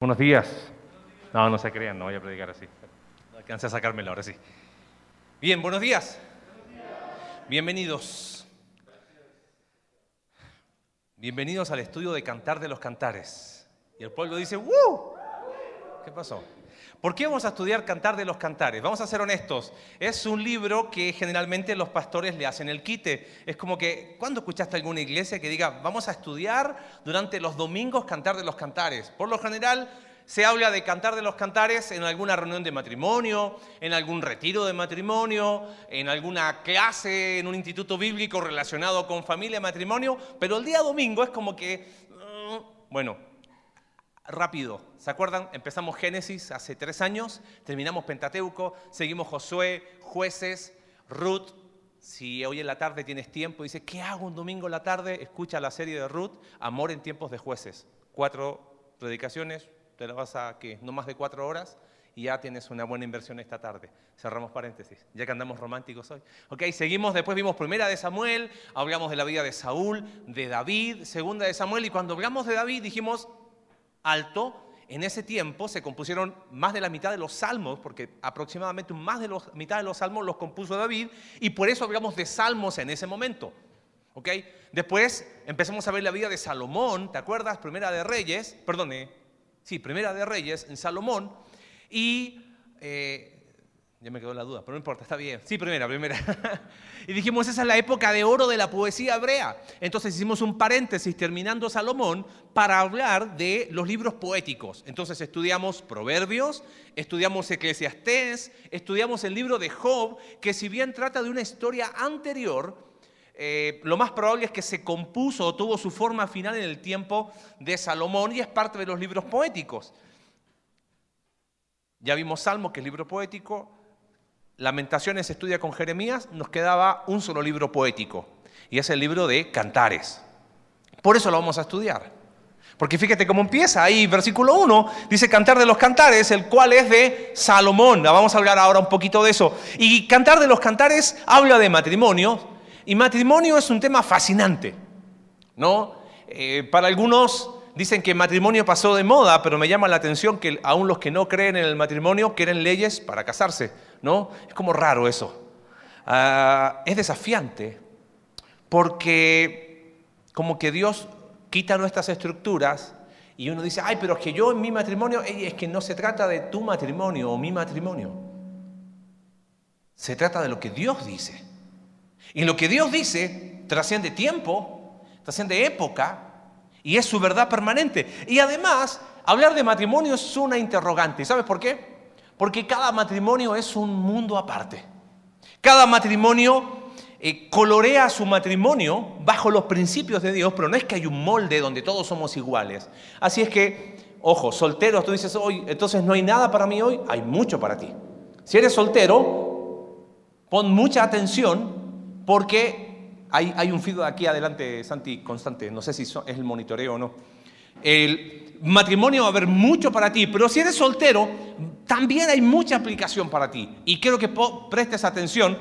Buenos días. No, no se crean, no voy a predicar así. No alcancé a sacármelo ahora sí. Bien, buenos días. Bienvenidos. Bienvenidos al estudio de Cantar de los Cantares. Y el pueblo dice, ¡Woo! ¿Qué pasó? ¿Por qué vamos a estudiar Cantar de los Cantares? Vamos a ser honestos. Es un libro que generalmente los pastores le hacen el quite. Es como que, ¿cuándo escuchaste alguna iglesia que diga, vamos a estudiar durante los domingos Cantar de los Cantares? Por lo general se habla de Cantar de los Cantares en alguna reunión de matrimonio, en algún retiro de matrimonio, en alguna clase en un instituto bíblico relacionado con familia y matrimonio, pero el día domingo es como que, mm, bueno, rápido. ¿Se acuerdan? Empezamos Génesis hace tres años, terminamos Pentateuco, seguimos Josué, jueces, Ruth. Si hoy en la tarde tienes tiempo dices, ¿qué hago un domingo en la tarde? Escucha la serie de Ruth, Amor en tiempos de jueces. Cuatro predicaciones, te la vas a, ¿qué? No más de cuatro horas y ya tienes una buena inversión esta tarde. Cerramos paréntesis, ya que andamos románticos hoy. Ok, seguimos, después vimos primera de Samuel, hablamos de la vida de Saúl, de David, segunda de Samuel, y cuando hablamos de David dijimos, alto, en ese tiempo se compusieron más de la mitad de los salmos, porque aproximadamente más de la mitad de los salmos los compuso David, y por eso hablamos de salmos en ese momento. ¿ok? Después empezamos a ver la vida de Salomón, ¿te acuerdas? Primera de Reyes, perdone, sí, Primera de Reyes en Salomón, y eh, ya me quedó la duda, pero no importa, está bien. Sí, primera, primera. y dijimos, esa es la época de oro de la poesía hebrea. Entonces hicimos un paréntesis terminando Salomón para hablar de los libros poéticos. Entonces estudiamos Proverbios, estudiamos Eclesiastés, estudiamos el libro de Job, que si bien trata de una historia anterior, eh, lo más probable es que se compuso o tuvo su forma final en el tiempo de Salomón y es parte de los libros poéticos. Ya vimos Salmo, que es libro poético, Lamentaciones estudia con Jeremías, nos quedaba un solo libro poético, y es el libro de Cantares. Por eso lo vamos a estudiar. Porque fíjate cómo empieza ahí, versículo 1, dice Cantar de los Cantares, el cual es de Salomón. Vamos a hablar ahora un poquito de eso. Y Cantar de los Cantares habla de matrimonio, y matrimonio es un tema fascinante, ¿no? Eh, para algunos dicen que matrimonio pasó de moda, pero me llama la atención que aún los que no creen en el matrimonio quieren leyes para casarse, ¿no? Es como raro eso. Ah, es desafiante porque como que Dios quita nuestras estructuras y uno dice, ay, pero es que yo en mi matrimonio, es que no se trata de tu matrimonio o mi matrimonio. Se trata de lo que Dios dice. Y lo que Dios dice trasciende tiempo, trasciende época, y es su verdad permanente. Y además, hablar de matrimonio es una interrogante. ¿Sabes por qué? Porque cada matrimonio es un mundo aparte. Cada matrimonio eh, colorea su matrimonio bajo los principios de Dios, pero no es que hay un molde donde todos somos iguales. Así es que, ojo, solteros, tú dices, hoy, entonces no hay nada para mí hoy, hay mucho para ti. Si eres soltero, pon mucha atención porque hay, un feed aquí adelante, Santi, constante, no sé si es el monitoreo o no. El matrimonio va a haber mucho para ti, pero si eres soltero, también hay mucha aplicación para ti. Y quiero que prestes atención,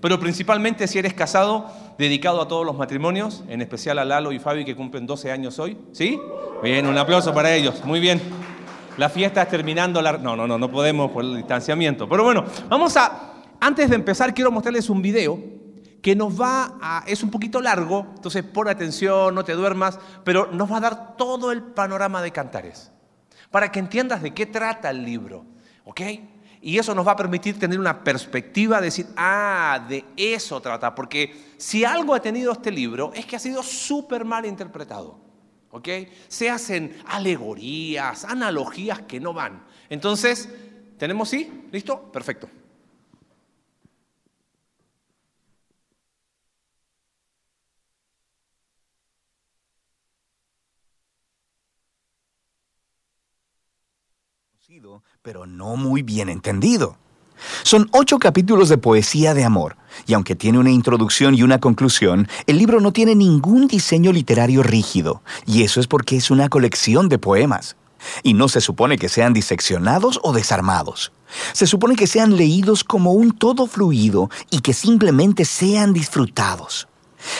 pero principalmente si eres casado, dedicado a todos los matrimonios, en especial a Lalo y Fabi que cumplen 12 años hoy. ¿Sí? Bien, un aplauso para ellos. Muy bien. La fiesta es terminando. No, no, no, no podemos por el distanciamiento. Pero bueno, vamos a... Antes de empezar, quiero mostrarles un video que nos va a, es un poquito largo, entonces pon atención, no te duermas, pero nos va a dar todo el panorama de Cantares, para que entiendas de qué trata el libro, ¿ok? Y eso nos va a permitir tener una perspectiva, de decir, ah, de eso trata, porque si algo ha tenido este libro es que ha sido súper mal interpretado, ¿ok? Se hacen alegorías, analogías que no van. Entonces, ¿tenemos sí? ¿Listo? Perfecto. Pero no muy bien entendido. Son ocho capítulos de poesía de amor, y aunque tiene una introducción y una conclusión, el libro no tiene ningún diseño literario rígido, y eso es porque es una colección de poemas. Y no se supone que sean diseccionados o desarmados. Se supone que sean leídos como un todo fluido y que simplemente sean disfrutados.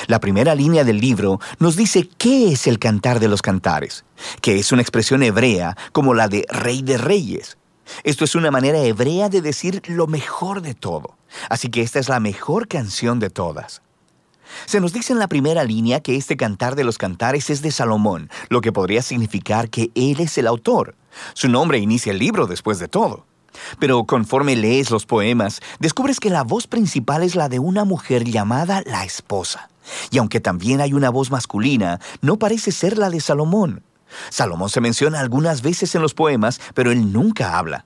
La primera línea del libro nos dice qué es el cantar de los cantares, que es una expresión hebrea como la de rey de reyes. Esto es una manera hebrea de decir lo mejor de todo. Así que esta es la mejor canción de todas. Se nos dice en la primera línea que este cantar de los cantares es de Salomón, lo que podría significar que él es el autor. Su nombre inicia el libro después de todo. Pero conforme lees los poemas, descubres que la voz principal es la de una mujer llamada la esposa. Y aunque también hay una voz masculina, no parece ser la de Salomón. Salomón se menciona algunas veces en los poemas, pero él nunca habla.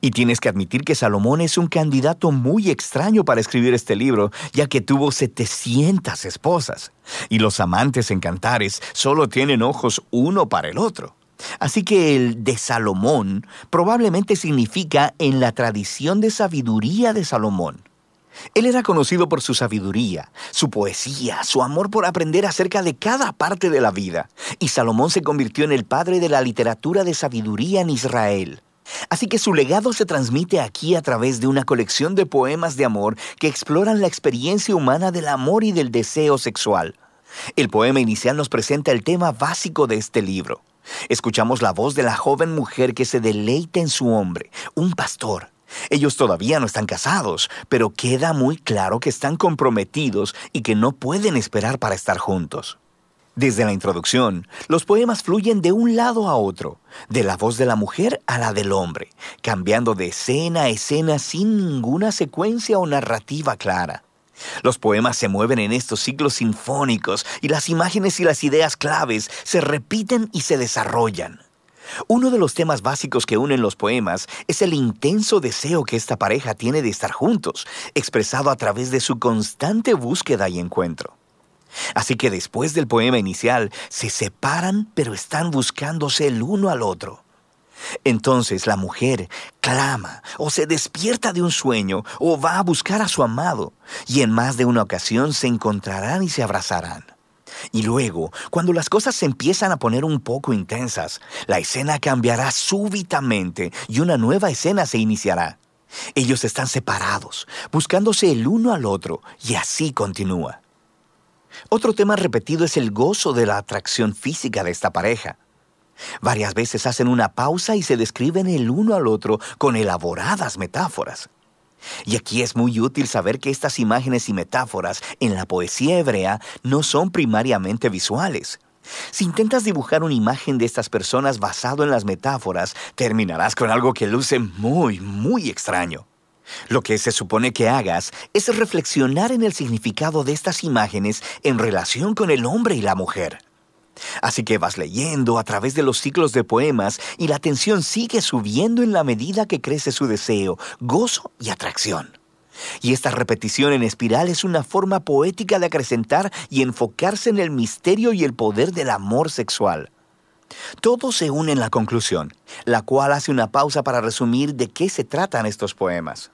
Y tienes que admitir que Salomón es un candidato muy extraño para escribir este libro, ya que tuvo 700 esposas. Y los amantes en cantares solo tienen ojos uno para el otro. Así que el de Salomón probablemente significa en la tradición de sabiduría de Salomón. Él era conocido por su sabiduría, su poesía, su amor por aprender acerca de cada parte de la vida, y Salomón se convirtió en el padre de la literatura de sabiduría en Israel. Así que su legado se transmite aquí a través de una colección de poemas de amor que exploran la experiencia humana del amor y del deseo sexual. El poema inicial nos presenta el tema básico de este libro. Escuchamos la voz de la joven mujer que se deleita en su hombre, un pastor. Ellos todavía no están casados, pero queda muy claro que están comprometidos y que no pueden esperar para estar juntos. Desde la introducción, los poemas fluyen de un lado a otro, de la voz de la mujer a la del hombre, cambiando de escena a escena sin ninguna secuencia o narrativa clara. Los poemas se mueven en estos ciclos sinfónicos y las imágenes y las ideas claves se repiten y se desarrollan. Uno de los temas básicos que unen los poemas es el intenso deseo que esta pareja tiene de estar juntos, expresado a través de su constante búsqueda y encuentro. Así que después del poema inicial, se separan pero están buscándose el uno al otro. Entonces la mujer clama o se despierta de un sueño o va a buscar a su amado y en más de una ocasión se encontrarán y se abrazarán. Y luego, cuando las cosas se empiezan a poner un poco intensas, la escena cambiará súbitamente y una nueva escena se iniciará. Ellos están separados, buscándose el uno al otro, y así continúa. Otro tema repetido es el gozo de la atracción física de esta pareja. Varias veces hacen una pausa y se describen el uno al otro con elaboradas metáforas. Y aquí es muy útil saber que estas imágenes y metáforas en la poesía hebrea no son primariamente visuales. Si intentas dibujar una imagen de estas personas basado en las metáforas, terminarás con algo que luce muy, muy extraño. Lo que se supone que hagas es reflexionar en el significado de estas imágenes en relación con el hombre y la mujer. Así que vas leyendo a través de los ciclos de poemas y la tensión sigue subiendo en la medida que crece su deseo, gozo y atracción. Y esta repetición en espiral es una forma poética de acrecentar y enfocarse en el misterio y el poder del amor sexual. Todo se une en la conclusión, la cual hace una pausa para resumir de qué se tratan estos poemas.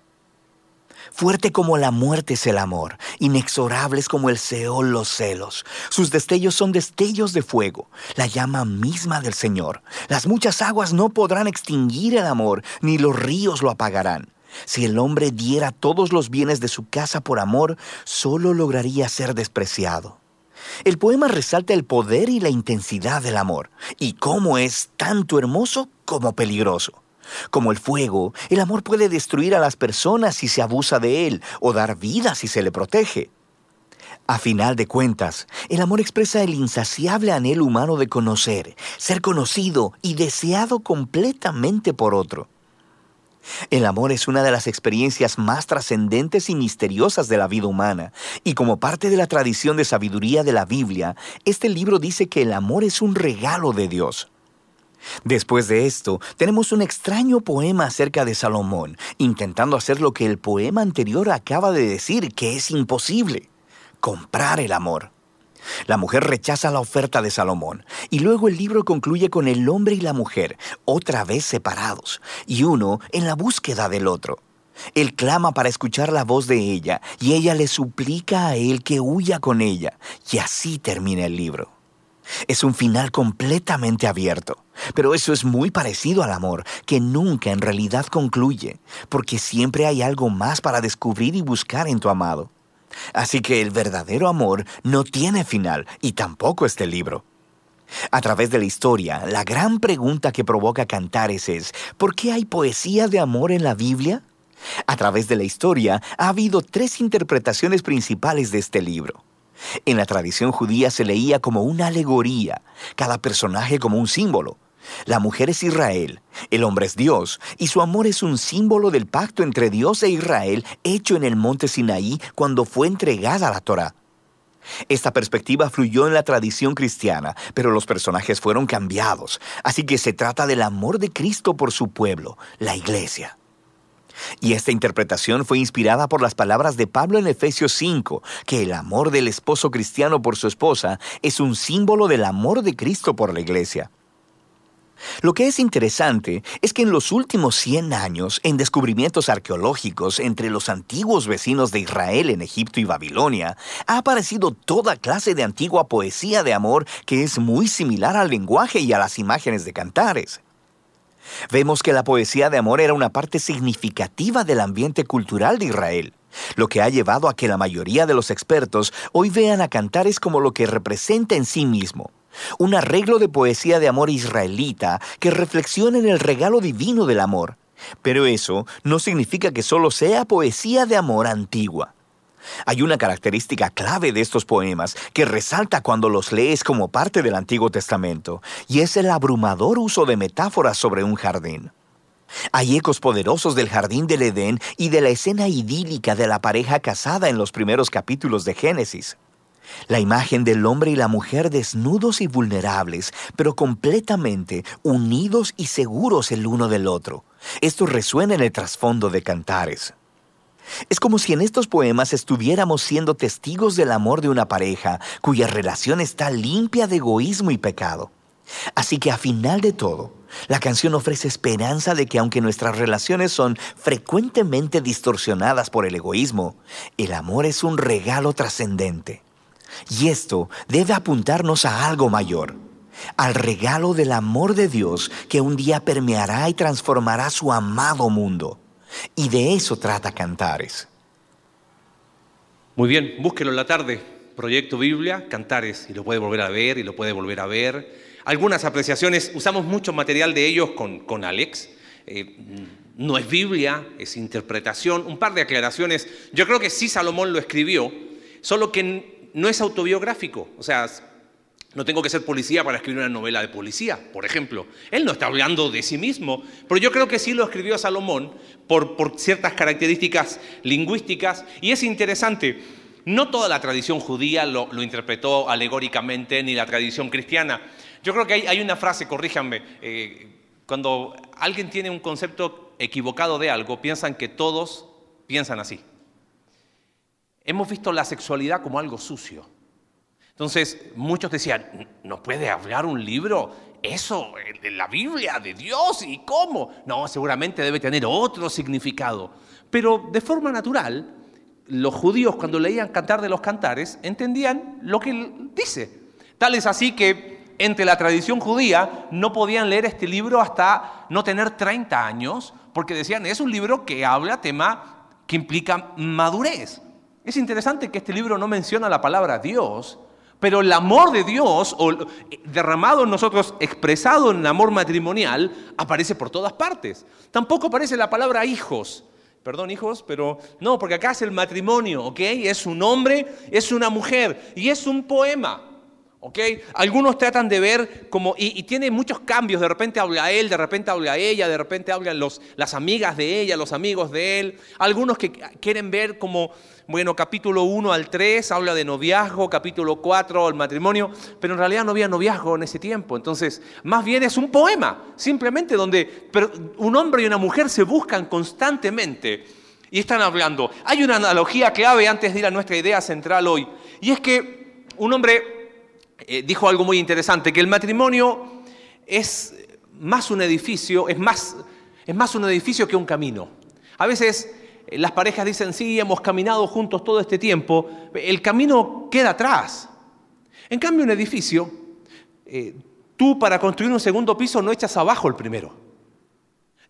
Fuerte como la muerte es el amor, inexorables como el Seol los celos. Sus destellos son destellos de fuego, la llama misma del Señor. Las muchas aguas no podrán extinguir el amor, ni los ríos lo apagarán. Si el hombre diera todos los bienes de su casa por amor, solo lograría ser despreciado. El poema resalta el poder y la intensidad del amor, y cómo es tanto hermoso como peligroso. Como el fuego, el amor puede destruir a las personas si se abusa de él o dar vida si se le protege. A final de cuentas, el amor expresa el insaciable anhelo humano de conocer, ser conocido y deseado completamente por otro. El amor es una de las experiencias más trascendentes y misteriosas de la vida humana, y como parte de la tradición de sabiduría de la Biblia, este libro dice que el amor es un regalo de Dios. Después de esto, tenemos un extraño poema acerca de Salomón, intentando hacer lo que el poema anterior acaba de decir que es imposible, comprar el amor. La mujer rechaza la oferta de Salomón, y luego el libro concluye con el hombre y la mujer, otra vez separados, y uno en la búsqueda del otro. Él clama para escuchar la voz de ella, y ella le suplica a él que huya con ella, y así termina el libro. Es un final completamente abierto. Pero eso es muy parecido al amor, que nunca en realidad concluye, porque siempre hay algo más para descubrir y buscar en tu amado. Así que el verdadero amor no tiene final y tampoco este libro. A través de la historia, la gran pregunta que provoca Cantares es, ¿por qué hay poesía de amor en la Biblia? A través de la historia ha habido tres interpretaciones principales de este libro. En la tradición judía se leía como una alegoría, cada personaje como un símbolo. La mujer es Israel, el hombre es Dios, y su amor es un símbolo del pacto entre Dios e Israel hecho en el monte Sinaí cuando fue entregada la Torá. Esta perspectiva fluyó en la tradición cristiana, pero los personajes fueron cambiados, así que se trata del amor de Cristo por su pueblo, la iglesia. Y esta interpretación fue inspirada por las palabras de Pablo en Efesios 5, que el amor del esposo cristiano por su esposa es un símbolo del amor de Cristo por la iglesia. Lo que es interesante es que en los últimos 100 años, en descubrimientos arqueológicos entre los antiguos vecinos de Israel en Egipto y Babilonia, ha aparecido toda clase de antigua poesía de amor que es muy similar al lenguaje y a las imágenes de cantares. Vemos que la poesía de amor era una parte significativa del ambiente cultural de Israel, lo que ha llevado a que la mayoría de los expertos hoy vean a cantares como lo que representa en sí mismo, un arreglo de poesía de amor israelita que reflexiona en el regalo divino del amor. Pero eso no significa que solo sea poesía de amor antigua. Hay una característica clave de estos poemas que resalta cuando los lees como parte del Antiguo Testamento, y es el abrumador uso de metáforas sobre un jardín. Hay ecos poderosos del jardín del Edén y de la escena idílica de la pareja casada en los primeros capítulos de Génesis. La imagen del hombre y la mujer desnudos y vulnerables, pero completamente unidos y seguros el uno del otro. Esto resuena en el trasfondo de Cantares. Es como si en estos poemas estuviéramos siendo testigos del amor de una pareja cuya relación está limpia de egoísmo y pecado. Así que a final de todo, la canción ofrece esperanza de que aunque nuestras relaciones son frecuentemente distorsionadas por el egoísmo, el amor es un regalo trascendente. Y esto debe apuntarnos a algo mayor, al regalo del amor de Dios que un día permeará y transformará su amado mundo. Y de eso trata Cantares. Muy bien, búsquelo en la tarde. Proyecto Biblia, Cantares, y lo puede volver a ver y lo puede volver a ver. Algunas apreciaciones, usamos mucho material de ellos con, Alex. Eh, no es Biblia, es interpretación. Un par de aclaraciones. Yo creo que sí Salomón lo escribió, solo que no es autobiográfico. O sea, no tengo que ser policía para escribir una novela de policía, por ejemplo. Él no está hablando de sí mismo, pero yo creo que sí lo escribió Salomón por, ciertas características lingüísticas. Y es interesante, no toda la tradición judía lo, interpretó alegóricamente, ni la tradición cristiana. Yo creo que hay, una frase, corríjanme, eh, cuando alguien tiene un concepto equivocado de algo, piensan que todos piensan así. Hemos visto la sexualidad como algo sucio. Entonces, muchos decían, ¿no puede hablar un libro eso de la Biblia, de Dios? ¿Y cómo? No, seguramente debe tener otro significado. Pero de forma natural, los judíos cuando leían Cantar de los Cantares entendían lo que él dice. Tal es así que entre la tradición judía no podían leer este libro hasta no tener 30 años, porque decían, es un libro que habla tema que implica madurez. Es interesante que este libro no menciona la palabra Dios, pero el amor de Dios, o derramado en nosotros, expresado en el amor matrimonial, aparece por todas partes. Tampoco aparece la palabra hijos. Perdón, hijos, pero no, porque acá es el matrimonio, ¿ok? Es un hombre, es una mujer y es un poema. ¿Ok? Algunos tratan de ver como, y, tiene muchos cambios, de repente habla él, de repente habla ella, de repente hablan los, las amigas de ella, los amigos de él. Algunos que quieren ver como bueno, capítulo 1 al 3 habla de noviazgo, capítulo 4 el matrimonio, pero en realidad no había noviazgo en ese tiempo. Entonces, más bien es un poema, simplemente donde un hombre y una mujer se buscan constantemente y están hablando. Hay una analogía clave antes de ir a nuestra idea central hoy, y es que un hombre eh, dijo algo muy interesante, que el matrimonio es más un edificio, es más, es más un edificio que un camino. A veces las parejas dicen, sí, hemos caminado juntos todo este tiempo, el camino queda atrás. En cambio, un edificio, eh, tú para construir un segundo piso no echas abajo el primero.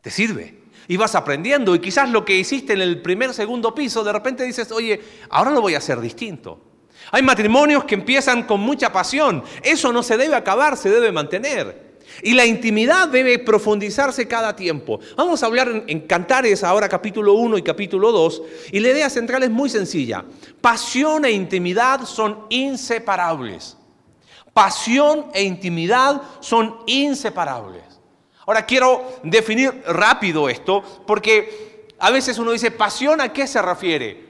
Te sirve. Y vas aprendiendo y quizás lo que hiciste en el primer, segundo piso, de repente dices, oye, ahora lo voy a hacer distinto. Hay matrimonios que empiezan con mucha pasión. Eso no se debe acabar, se debe mantener. Y la intimidad debe profundizarse cada tiempo. Vamos a hablar en, Cantares ahora capítulo 1 y capítulo 2. Y la idea central es muy sencilla. Pasión e intimidad son inseparables. Pasión e intimidad son inseparables. Ahora quiero definir rápido esto porque a veces uno dice, pasión a qué se refiere?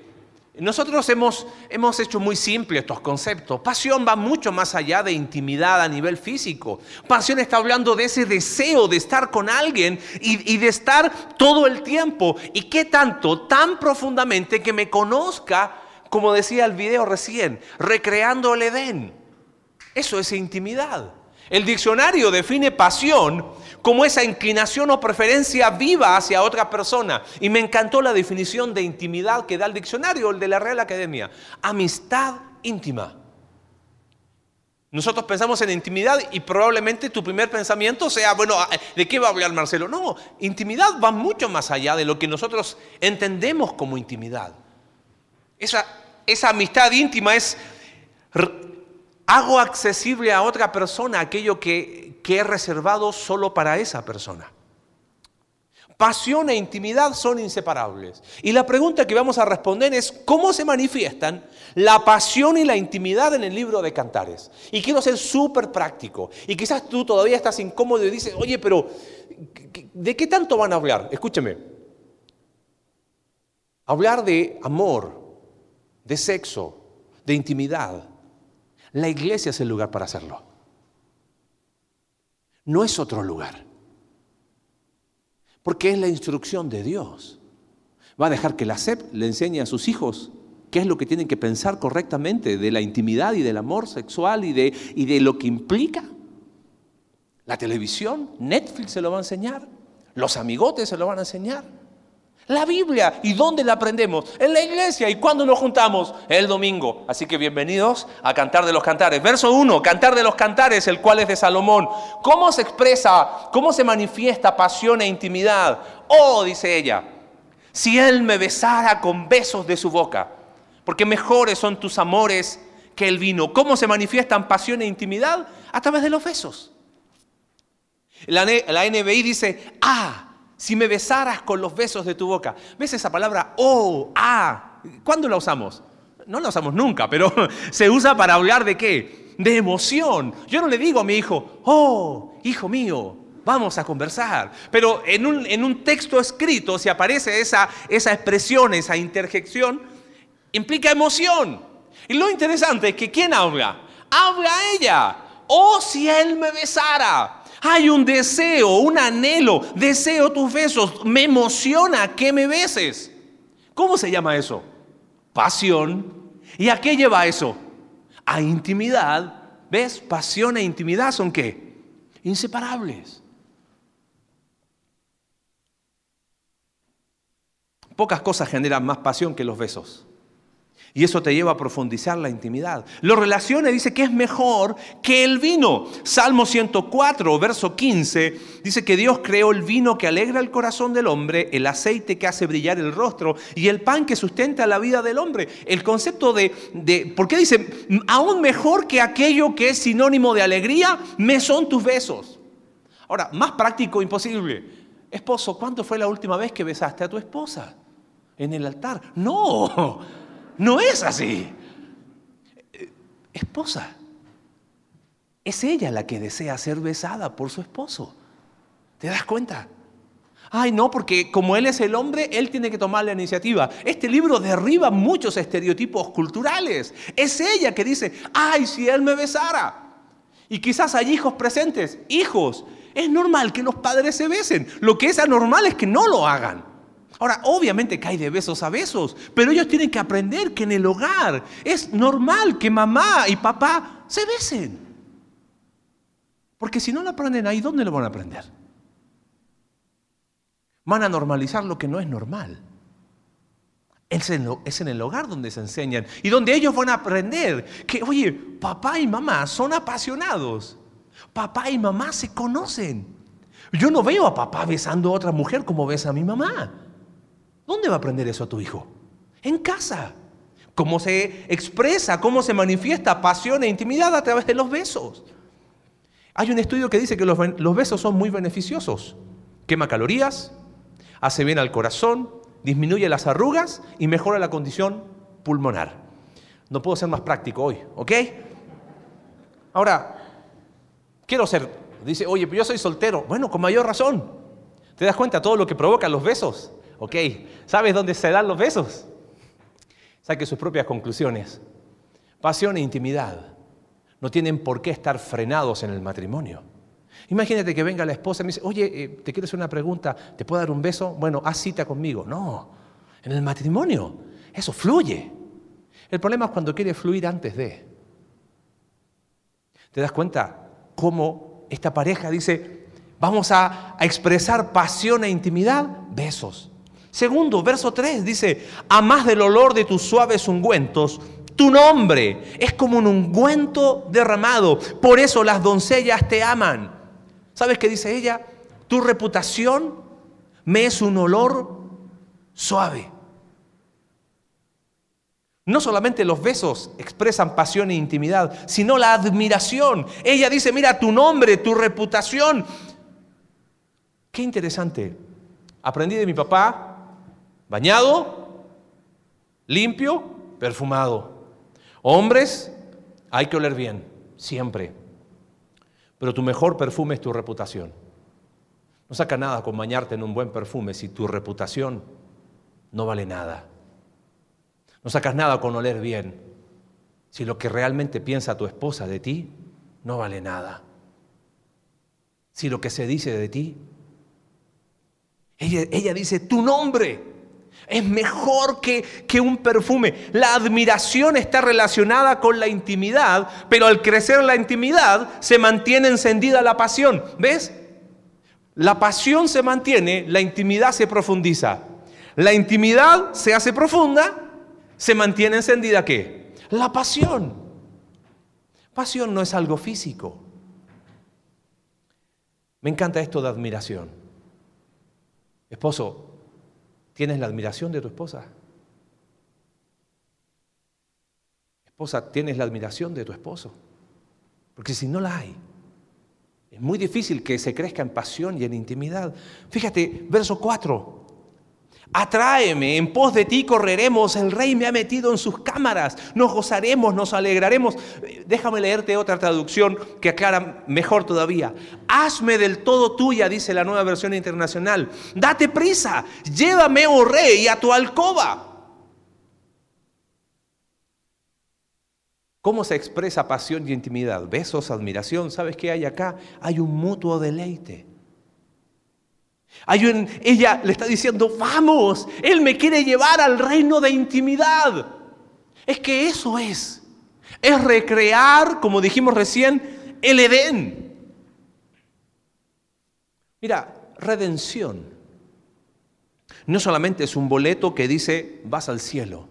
Nosotros hemos, hemos hecho muy simple estos conceptos. Pasión va mucho más allá de intimidad a nivel físico. Pasión está hablando de ese deseo de estar con alguien y, y de estar todo el tiempo. ¿Y qué tanto? Tan profundamente que me conozca, como decía el video recién, recreando el Edén. Eso es intimidad. El diccionario define pasión como esa inclinación o preferencia viva hacia otra persona. Y me encantó la definición de intimidad que da el diccionario, el de la Real Academia. Amistad íntima. Nosotros pensamos en intimidad y probablemente tu primer pensamiento sea, bueno, ¿de qué va a hablar Marcelo? No, intimidad va mucho más allá de lo que nosotros entendemos como intimidad. Esa, esa amistad íntima es hago accesible a otra persona aquello que, que he reservado solo para esa persona. Pasión e intimidad son inseparables. Y la pregunta que vamos a responder es, ¿cómo se manifiestan la pasión y la intimidad en el libro de Cantares? Y quiero ser súper práctico. Y quizás tú todavía estás incómodo y dices, oye, pero ¿de qué tanto van a hablar? Escúcheme. Hablar de amor, de sexo, de intimidad, la iglesia es el lugar para hacerlo. No es otro lugar. Porque es la instrucción de Dios. Va a dejar que la SEP le enseñe a sus hijos qué es lo que tienen que pensar correctamente de la intimidad y del amor sexual y de, y de lo que implica. La televisión, Netflix se lo va a enseñar, los amigotes se lo van a enseñar. La Biblia. ¿Y dónde la aprendemos? En la iglesia. ¿Y cuándo nos juntamos? El domingo. Así que bienvenidos a Cantar de los Cantares. Verso 1, Cantar de los Cantares, el cual es de Salomón. ¿Cómo se expresa, cómo se manifiesta pasión e intimidad? Oh, dice ella, si él me besara con besos de su boca, porque mejores son tus amores que el vino. ¿Cómo se manifiestan pasión e intimidad? A través de los besos. La, la NBI dice, ah, si me besaras con los besos de tu boca. ¿Ves esa palabra? Oh, ah. ¿Cuándo la usamos? No la usamos nunca, pero se usa para hablar de qué? De emoción. Yo no le digo a mi hijo, oh, hijo mío, vamos a conversar. Pero en un, en un texto escrito, si aparece esa, esa expresión, esa interjección, implica emoción. Y lo interesante es que ¿quién habla? Habla ella. Oh, si él me besara. Hay un deseo, un anhelo, deseo tus besos, me emociona que me beses. ¿Cómo se llama eso? Pasión. ¿Y a qué lleva eso? A intimidad. ¿Ves? Pasión e intimidad son qué? Inseparables. Pocas cosas generan más pasión que los besos. Y eso te lleva a profundizar la intimidad. Lo relaciona y dice que es mejor que el vino. Salmo 104, verso 15, dice que Dios creó el vino que alegra el corazón del hombre, el aceite que hace brillar el rostro y el pan que sustenta la vida del hombre. El concepto de, de ¿por qué dice, aún mejor que aquello que es sinónimo de alegría, me son tus besos? Ahora, más práctico imposible. Esposo, ¿cuándo fue la última vez que besaste a tu esposa? En el altar. No, no es así. Esposa. Es ella la que desea ser besada por su esposo. ¿Te das cuenta? Ay, no, porque como él es el hombre, él tiene que tomar la iniciativa. Este libro derriba muchos estereotipos culturales. Es ella que dice, ay, si él me besara. Y quizás hay hijos presentes. Hijos, es normal que los padres se besen. Lo que es anormal es que no lo hagan. Ahora, obviamente cae de besos a besos, pero ellos tienen que aprender que en el hogar es normal que mamá y papá se besen. Porque si no lo aprenden ahí, ¿dónde lo van a aprender? Van a normalizar lo que no es normal. Es en, el hogar donde se enseñan y donde ellos van a aprender que, oye, papá y mamá son apasionados. Papá y mamá se conocen. Yo no veo a papá besando a otra mujer como besa a mi mamá. ¿Dónde va a aprender eso a tu hijo? En casa. ¿Cómo se expresa, cómo se manifiesta pasión e intimidad a través de los besos? Hay un estudio que dice que los, besos son muy beneficiosos. Quema calorías, hace bien al corazón, disminuye las arrugas y mejora la condición pulmonar. No puedo ser más práctico hoy, ¿ok? Ahora, quiero ser, dice, oye, pero yo soy soltero. Bueno, con mayor razón. ¿Te das cuenta todo lo que provocan los besos? ¿Ok? ¿Sabes dónde se dan los besos? Saque sus propias conclusiones. Pasión e intimidad no tienen por qué estar frenados en el matrimonio. Imagínate que venga la esposa y me dice, oye, eh, te quiero hacer una pregunta, ¿te puedo dar un beso? Bueno, haz cita conmigo. No, en el matrimonio eso fluye. El problema es cuando quiere fluir antes de. ¿Te das cuenta cómo esta pareja dice, vamos a, a expresar pasión e intimidad? Besos. Segundo, verso 3 dice, a más del olor de tus suaves ungüentos, tu nombre es como un ungüento derramado. Por eso las doncellas te aman. ¿Sabes qué dice ella? Tu reputación me es un olor suave. No solamente los besos expresan pasión e intimidad, sino la admiración. Ella dice, mira, tu nombre, tu reputación. Qué interesante. Aprendí de mi papá, bañado, limpio, perfumado. Hombres, hay que oler bien, siempre. Pero tu mejor perfume es tu reputación. No saca nada con bañarte en un buen perfume si tu reputación no vale nada. No sacas nada con oler bien si lo que realmente piensa tu esposa de ti no vale nada. Si lo que se dice de ti, ella, ella dice, tu nombre es mejor que, que un perfume. La admiración está relacionada con la intimidad, pero al crecer la intimidad se mantiene encendida la pasión. ¿Ves? La pasión se mantiene, la intimidad se profundiza. La intimidad se hace profunda se mantiene encendida qué? La pasión. Pasión no es algo físico. Me encanta esto de admiración. Esposo, ¿tienes la admiración de tu esposa? Esposa, ¿tienes la admiración de tu esposo? Porque si no la hay, es muy difícil que se crezca en pasión y en intimidad. Fíjate, verso 4. Atráeme, en pos de ti correremos, el rey me ha metido en sus cámaras, nos gozaremos, nos alegraremos. Déjame leerte otra traducción que aclara mejor todavía. Hazme del todo tuya, dice la nueva versión internacional. Date prisa, llévame, oh rey, a tu alcoba. ¿Cómo se expresa pasión y intimidad? Besos, admiración. ¿Sabes qué hay acá? Hay un mutuo deleite. Ella le está diciendo, vamos, Él me quiere llevar al reino de intimidad. Es que eso es. Es recrear, como dijimos recién, el Edén. Mira, redención. No solamente es un boleto que dice, vas al cielo.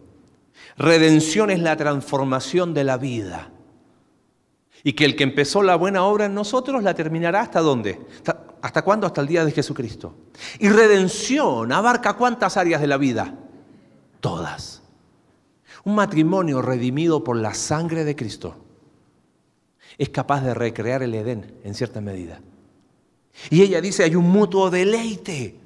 Redención es la transformación de la vida. Y que el que empezó la buena obra en nosotros la terminará hasta dónde? ¿Hasta cuándo? Hasta el día de Jesucristo. Y redención abarca cuántas áreas de la vida? Todas. Un matrimonio redimido por la sangre de Cristo es capaz de recrear el Edén en cierta medida. Y ella dice, hay un mutuo deleite.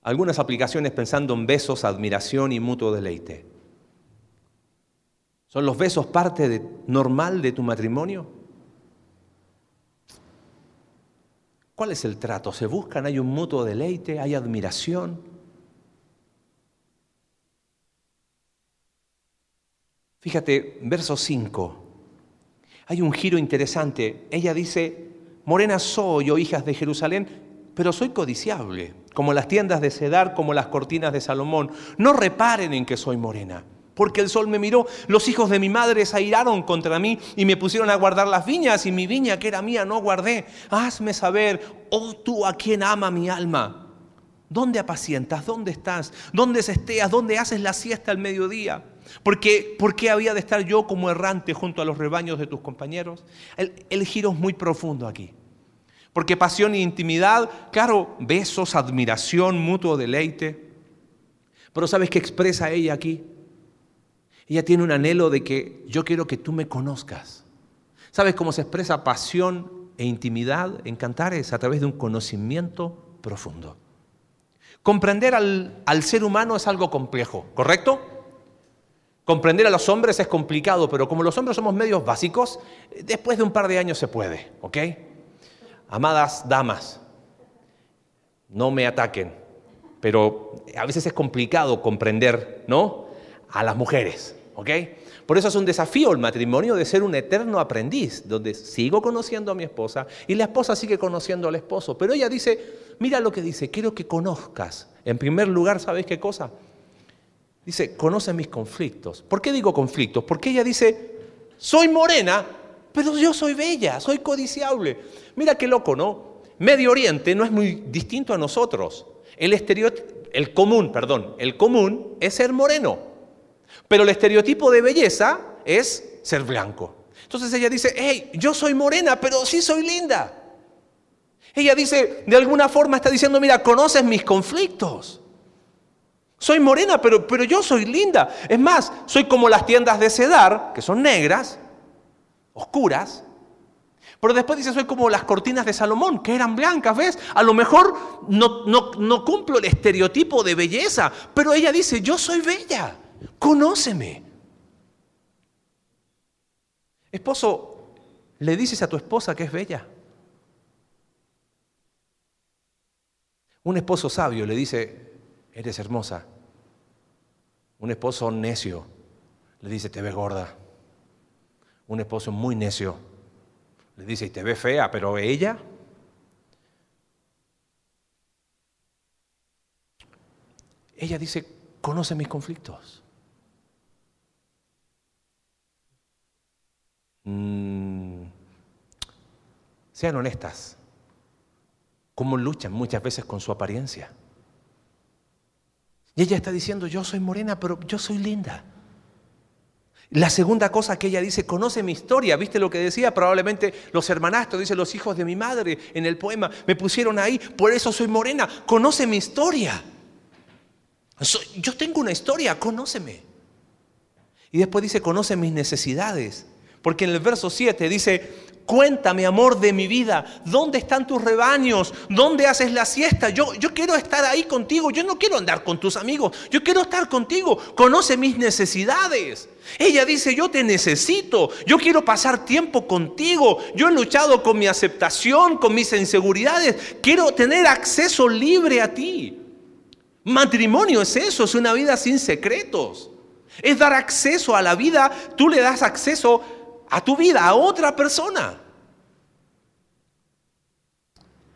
Algunas aplicaciones pensando en besos, admiración y mutuo deleite. ¿Son los besos parte normal de tu matrimonio? ¿Cuál es el trato? ¿Se buscan? ¿Hay un mutuo deleite? ¿Hay admiración? Fíjate, verso 5. Hay un giro interesante. Ella dice, morena soy, oh hijas de Jerusalén, pero soy codiciable, como las tiendas de Cedar, como las cortinas de Salomón. No reparen en que soy morena porque el sol me miró. Los hijos de mi madre se airaron contra mí y me pusieron a guardar las viñas y mi viña que era mía no guardé. Hazme saber, oh tú a quien ama mi alma. ¿Dónde apacientas? ¿Dónde estás? ¿Dónde se esteas? ¿Dónde haces la siesta al mediodía? Porque, ¿Por qué había de estar yo como errante junto a los rebaños de tus compañeros? El, el giro es muy profundo aquí. Porque pasión e intimidad, claro, besos, admiración, mutuo deleite. Pero ¿sabes qué expresa ella aquí? Ella tiene un anhelo de que yo quiero que tú me conozcas. ¿Sabes cómo se expresa pasión e intimidad en cantares? A través de un conocimiento profundo. Comprender al, al ser humano es algo complejo, ¿correcto? Comprender a los hombres es complicado, pero como los hombres somos medios básicos, después de un par de años se puede, ¿ok? Amadas damas, no me ataquen, pero a veces es complicado comprender, ¿no? A las mujeres, ¿ok? Por eso es un desafío el matrimonio de ser un eterno aprendiz, donde sigo conociendo a mi esposa y la esposa sigue conociendo al esposo. Pero ella dice, mira lo que dice, quiero que conozcas. En primer lugar, ¿sabes qué cosa? Dice, conoce mis conflictos. ¿Por qué digo conflictos? Porque ella dice, soy morena, pero yo soy bella, soy codiciable. Mira qué loco, ¿no? Medio Oriente no es muy distinto a nosotros. El el común, perdón, el común es ser moreno. Pero el estereotipo de belleza es ser blanco. Entonces ella dice, hey, yo soy morena, pero sí soy linda. Ella dice, de alguna forma está diciendo, mira, conoces mis conflictos. Soy morena, pero, pero yo soy linda. Es más, soy como las tiendas de Cedar, que son negras, oscuras. Pero después dice, soy como las cortinas de Salomón, que eran blancas, ¿ves? A lo mejor no, no, no cumplo el estereotipo de belleza, pero ella dice, yo soy bella, conóceme. Esposo, ¿le dices a tu esposa que es bella? Un esposo sabio le dice, eres hermosa. Un esposo necio le dice, te ves gorda. Un esposo muy necio le dice, y te ve fea, pero ella... Ella dice, conoce mis conflictos. Mm, sean honestas. ¿Cómo luchan muchas veces con su apariencia? Y ella está diciendo, yo soy morena, pero yo soy linda. La segunda cosa que ella dice, conoce mi historia, ¿viste lo que decía? Probablemente los hermanastros, dice los hijos de mi madre en el poema, me pusieron ahí, por eso soy morena, conoce mi historia. yo tengo una historia, conóceme. Y después dice, conoce mis necesidades. Porque en el verso 7 dice, Cuéntame, amor de mi vida, ¿dónde están tus rebaños? ¿Dónde haces la siesta? Yo, yo quiero estar ahí contigo, yo no quiero andar con tus amigos, yo quiero estar contigo, conoce mis necesidades. Ella dice, yo te necesito, yo quiero pasar tiempo contigo, yo he luchado con mi aceptación, con mis inseguridades, quiero tener acceso libre a ti. Matrimonio es eso, es una vida sin secretos. Es dar acceso a la vida, tú le das acceso a tu vida, a otra persona.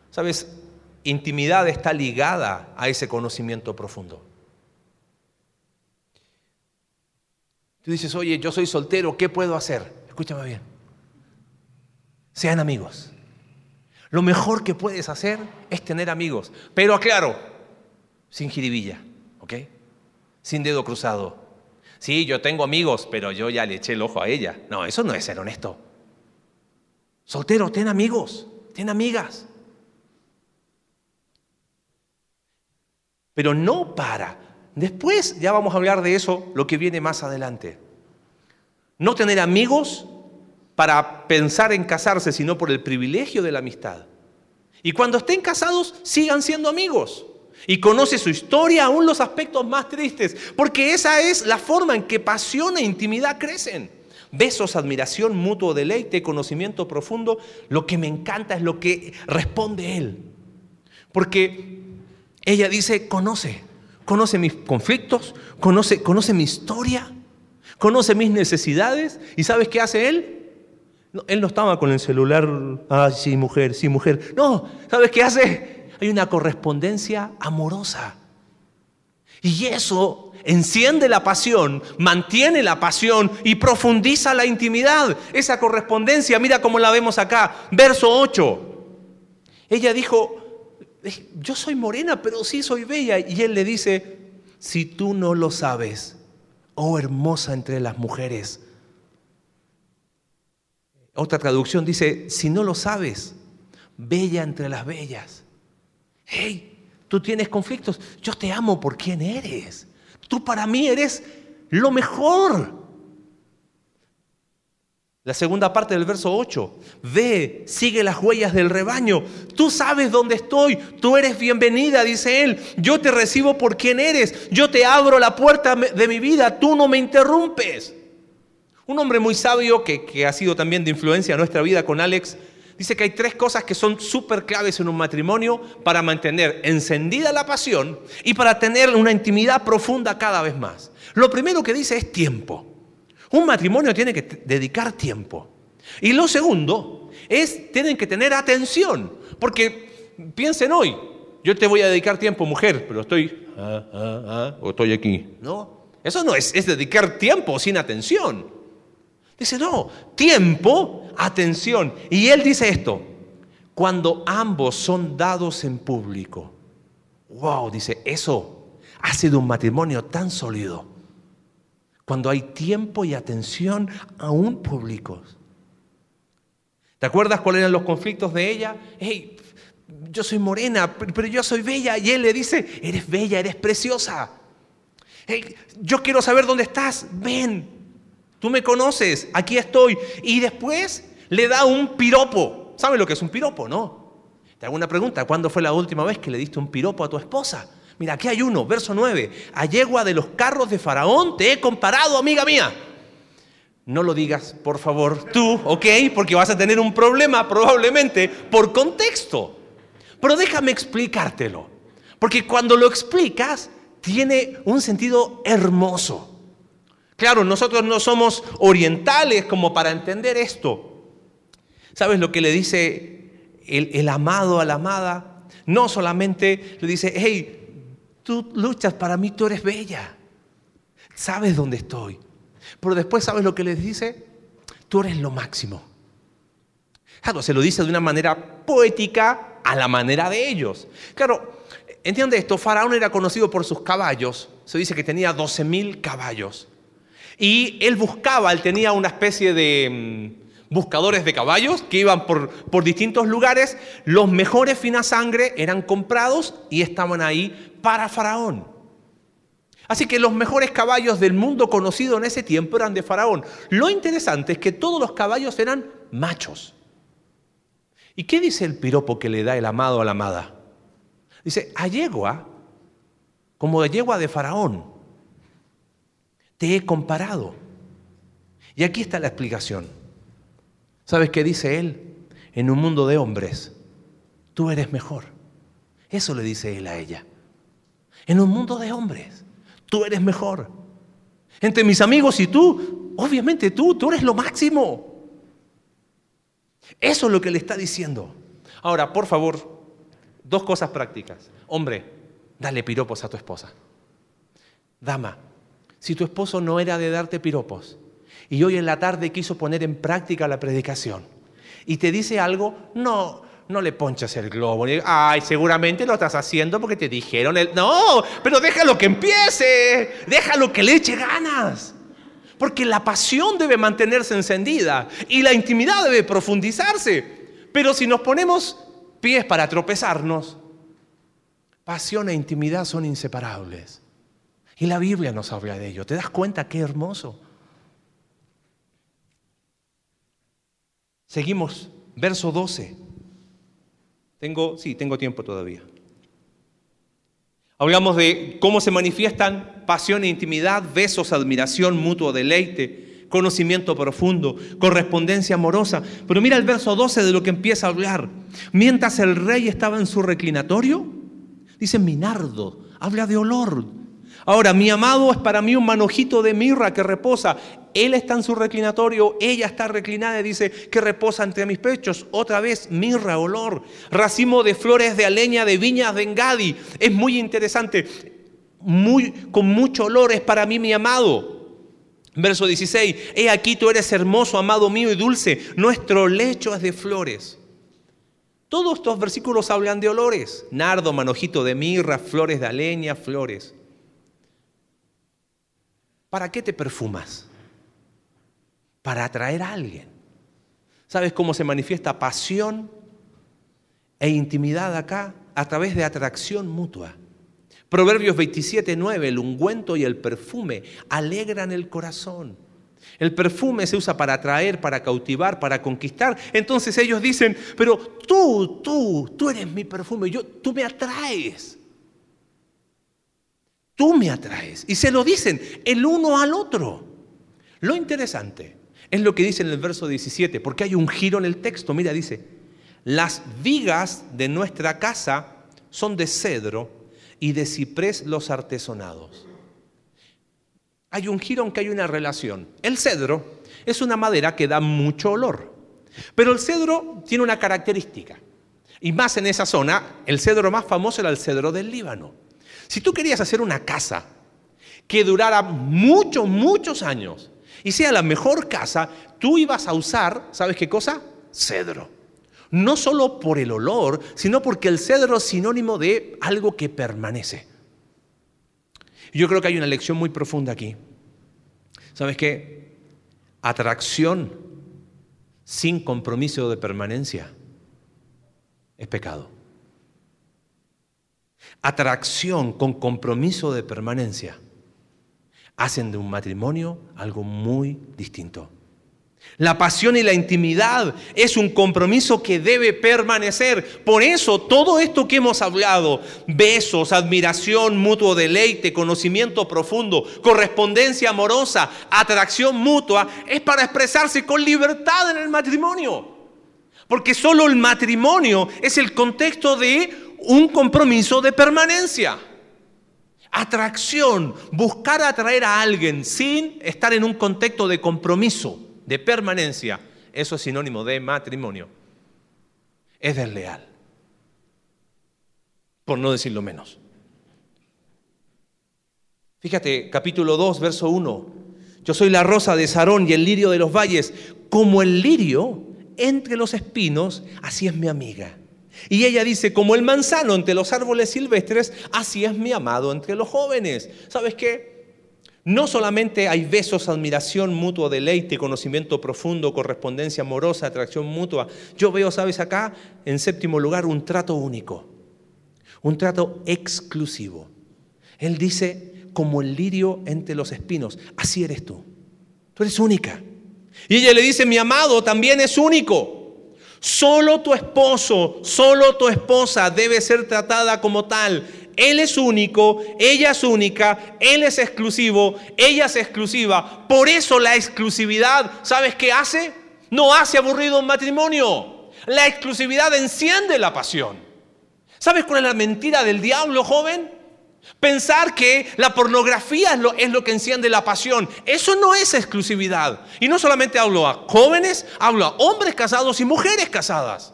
Sabes, intimidad está ligada a ese conocimiento profundo. Tú dices, oye, yo soy soltero, ¿qué puedo hacer? Escúchame bien. Sean amigos. Lo mejor que puedes hacer es tener amigos. Pero aclaro, sin jiribilla, ¿ok? Sin dedo cruzado. Sí, yo tengo amigos, pero yo ya le eché el ojo a ella. No, eso no es ser honesto. Soltero, ten amigos, ten amigas. Pero no para. Después ya vamos a hablar de eso, lo que viene más adelante. No tener amigos para pensar en casarse, sino por el privilegio de la amistad. Y cuando estén casados, sigan siendo amigos y conoce su historia, aún los aspectos más tristes, porque esa es la forma en que pasión e intimidad crecen. Besos, admiración, mutuo deleite, conocimiento profundo. Lo que me encanta es lo que responde él. Porque ella dice, conoce, conoce mis conflictos, conoce, conoce mi historia, conoce mis necesidades. ¿Y sabes qué hace él? él no estaba con el celular, ah, sí, mujer, sí, mujer. No, ¿sabes qué hace? Hay una correspondencia amorosa. Y eso enciende la pasión, mantiene la pasión y profundiza la intimidad. Esa correspondencia, mira cómo la vemos acá, verso 8. Ella dijo, yo soy morena, pero sí soy bella. Y él le dice, si tú no lo sabes, oh hermosa entre las mujeres. Otra traducción dice, si no lo sabes, bella entre las bellas. Hey, tú tienes conflictos, yo te amo por quien eres. Tú para mí eres lo mejor. La segunda parte del verso 8. Ve, sigue las huellas del rebaño. Tú sabes dónde estoy. Tú eres bienvenida, dice él. Yo te recibo por quien eres. Yo te abro la puerta de mi vida. Tú no me interrumpes. Un hombre muy sabio que, que ha sido también de influencia en nuestra vida con Alex, dice que hay tres cosas que son súper claves en un matrimonio para mantener encendida la pasión y para tener una intimidad profunda cada vez más. Lo primero que dice es tiempo. Un matrimonio tiene que dedicar tiempo. Y lo segundo es, tienen que tener atención. Porque piensen hoy, yo te voy a dedicar tiempo, mujer, pero estoy, ah, ah, ah, o estoy aquí. No, eso no es, es dedicar tiempo sin atención. Dice, no, tiempo, atención. Y él dice esto, cuando ambos son dados en público. Wow, dice, eso ha sido un matrimonio tan sólido cuando hay tiempo y atención aún públicos. ¿Te acuerdas cuáles eran los conflictos de ella? Hey, yo soy morena, pero yo soy bella. Y él le dice, eres bella, eres preciosa. Hey, yo quiero saber dónde estás. Ven, tú me conoces, aquí estoy. Y después le da un piropo. ¿Sabes lo que es un piropo, no? Te hago una pregunta, ¿cuándo fue la última vez que le diste un piropo a tu esposa? Mira, aquí hay uno, verso 9. A yegua de los carros de Faraón te he comparado, amiga mía. No lo digas, por favor, tú, ¿ok? Porque vas a tener un problema probablemente por contexto. Pero déjame explicártelo. Porque cuando lo explicas, tiene un sentido hermoso. Claro, nosotros no somos orientales como para entender esto. ¿Sabes lo que le dice el, el amado a la amada? No solamente le dice, hey, Tú luchas para mí, tú eres bella. Sabes dónde estoy. Pero después, ¿sabes lo que les dice? Tú eres lo máximo. Claro, se lo dice de una manera poética a la manera de ellos. Claro, entiende esto, Faraón era conocido por sus caballos. Se dice que tenía 12.000 caballos. Y él buscaba, él tenía una especie de mm, buscadores de caballos que iban por, por distintos lugares. Los mejores finas sangre eran comprados y estaban ahí para Faraón. Así que los mejores caballos del mundo conocido en ese tiempo eran de Faraón. Lo interesante es que todos los caballos eran machos. ¿Y qué dice el piropo que le da el amado a la amada? Dice, a yegua, como de yegua de Faraón, te he comparado. Y aquí está la explicación. ¿Sabes qué dice él? En un mundo de hombres, tú eres mejor. Eso le dice él a ella en un mundo de hombres. Tú eres mejor. Entre mis amigos y tú, obviamente tú, tú eres lo máximo. Eso es lo que le está diciendo. Ahora, por favor, dos cosas prácticas. Hombre, dale piropos a tu esposa. Dama, si tu esposo no era de darte piropos y hoy en la tarde quiso poner en práctica la predicación y te dice algo, no, no le ponchas el globo. Ay, seguramente lo estás haciendo porque te dijeron el... No, pero déjalo que empiece. Déjalo que le eche ganas. Porque la pasión debe mantenerse encendida y la intimidad debe profundizarse. Pero si nos ponemos pies para tropezarnos, pasión e intimidad son inseparables. Y la Biblia nos habla de ello. ¿Te das cuenta qué hermoso? Seguimos, verso 12. Tengo, sí, tengo tiempo todavía. Hablamos de cómo se manifiestan pasión e intimidad, besos, admiración, mutuo deleite, conocimiento profundo, correspondencia amorosa. Pero mira el verso 12 de lo que empieza a hablar. Mientras el rey estaba en su reclinatorio, dice Minardo, habla de olor, Ahora, mi amado es para mí un manojito de mirra que reposa. Él está en su reclinatorio, ella está reclinada y dice que reposa entre mis pechos. Otra vez, mirra, olor. Racimo de flores de aleña de viñas de Engadi. Es muy interesante. Muy, con mucho olor es para mí mi amado. Verso 16, he aquí tú eres hermoso, amado mío y dulce. Nuestro lecho es de flores. Todos estos versículos hablan de olores. Nardo, manojito de mirra, flores de aleña, flores. ¿Para qué te perfumas? Para atraer a alguien. ¿Sabes cómo se manifiesta pasión e intimidad acá? A través de atracción mutua. Proverbios 27, 9, el ungüento y el perfume alegran el corazón. El perfume se usa para atraer, para cautivar, para conquistar. Entonces ellos dicen, pero tú, tú, tú eres mi perfume, yo, tú me atraes. Tú me atraes. Y se lo dicen el uno al otro. Lo interesante es lo que dice en el verso 17, porque hay un giro en el texto. Mira, dice, las vigas de nuestra casa son de cedro y de ciprés los artesonados. Hay un giro aunque hay una relación. El cedro es una madera que da mucho olor, pero el cedro tiene una característica. Y más en esa zona, el cedro más famoso era el cedro del Líbano. Si tú querías hacer una casa que durara muchos, muchos años y sea la mejor casa, tú ibas a usar, ¿sabes qué cosa? Cedro. No solo por el olor, sino porque el cedro es sinónimo de algo que permanece. Yo creo que hay una lección muy profunda aquí. ¿Sabes qué? Atracción sin compromiso de permanencia es pecado. Atracción con compromiso de permanencia hacen de un matrimonio algo muy distinto. La pasión y la intimidad es un compromiso que debe permanecer. Por eso todo esto que hemos hablado, besos, admiración, mutuo deleite, conocimiento profundo, correspondencia amorosa, atracción mutua, es para expresarse con libertad en el matrimonio. Porque solo el matrimonio es el contexto de un compromiso de permanencia. Atracción, buscar atraer a alguien sin estar en un contexto de compromiso de permanencia, eso es sinónimo de matrimonio, es desleal. Por no decirlo menos. Fíjate, capítulo 2, verso 1. Yo soy la rosa de Sarón y el lirio de los valles. Como el lirio entre los espinos, así es mi amiga. Y ella dice, como el manzano entre los árboles silvestres, así es mi amado entre los jóvenes. ¿Sabes qué? No solamente hay besos, admiración, mutuo deleite, conocimiento profundo, correspondencia amorosa, atracción mutua. Yo veo, ¿sabes acá? En séptimo lugar, un trato único, un trato exclusivo. Él dice, como el lirio entre los espinos, así eres tú. Tú eres única. Y ella le dice, mi amado también es único. Solo tu esposo, solo tu esposa debe ser tratada como tal. Él es único, ella es única, Él es exclusivo, ella es exclusiva. Por eso la exclusividad, ¿sabes qué hace? No hace aburrido un matrimonio. La exclusividad enciende la pasión. ¿Sabes cuál es la mentira del diablo, joven? Pensar que la pornografía es lo, que enciende la pasión. Eso no es exclusividad. Y no solamente hablo a jóvenes, hablo a hombres casados y mujeres casadas.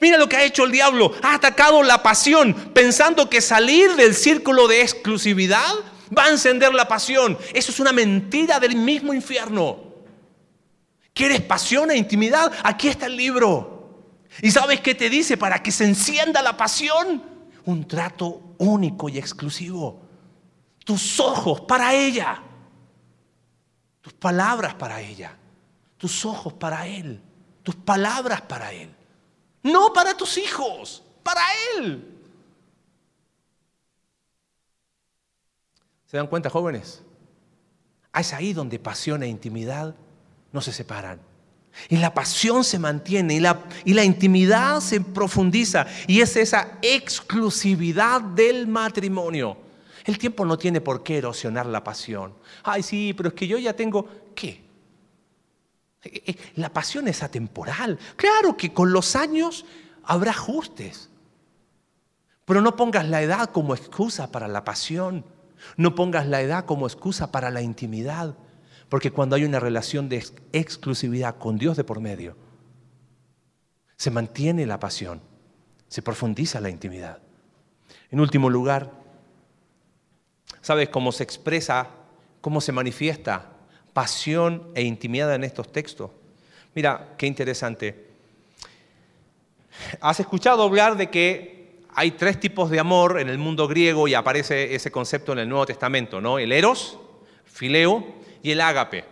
Mira lo que ha hecho el diablo. Ha atacado la pasión pensando que salir del círculo de exclusividad va a encender la pasión. Eso es una mentira del mismo infierno. ¿Quieres pasión e intimidad? Aquí está el libro. ¿Y sabes qué te dice para que se encienda la pasión? Un trato único y exclusivo. Tus ojos para ella. Tus palabras para ella. Tus ojos para él. Tus palabras para él. No para tus hijos, para Él. ¿Se dan cuenta, jóvenes? Es ahí donde pasión e intimidad no se separan. Y la pasión se mantiene y la, y la intimidad se profundiza. Y es esa exclusividad del matrimonio. El tiempo no tiene por qué erosionar la pasión. Ay, sí, pero es que yo ya tengo... ¿Qué? Eh, eh, la pasión es atemporal. Claro que con los años habrá ajustes. Pero no pongas la edad como excusa para la pasión. No pongas la edad como excusa para la intimidad. Porque cuando hay una relación de exclusividad con Dios de por medio, se mantiene la pasión, se profundiza la intimidad. En último lugar, ¿sabes cómo se expresa, cómo se manifiesta pasión e intimidad en estos textos. Mira, qué interesante. ¿Has escuchado hablar de que hay tres tipos de amor en el mundo griego y aparece ese concepto en el Nuevo Testamento, ¿no? El eros, fileo y el ágape.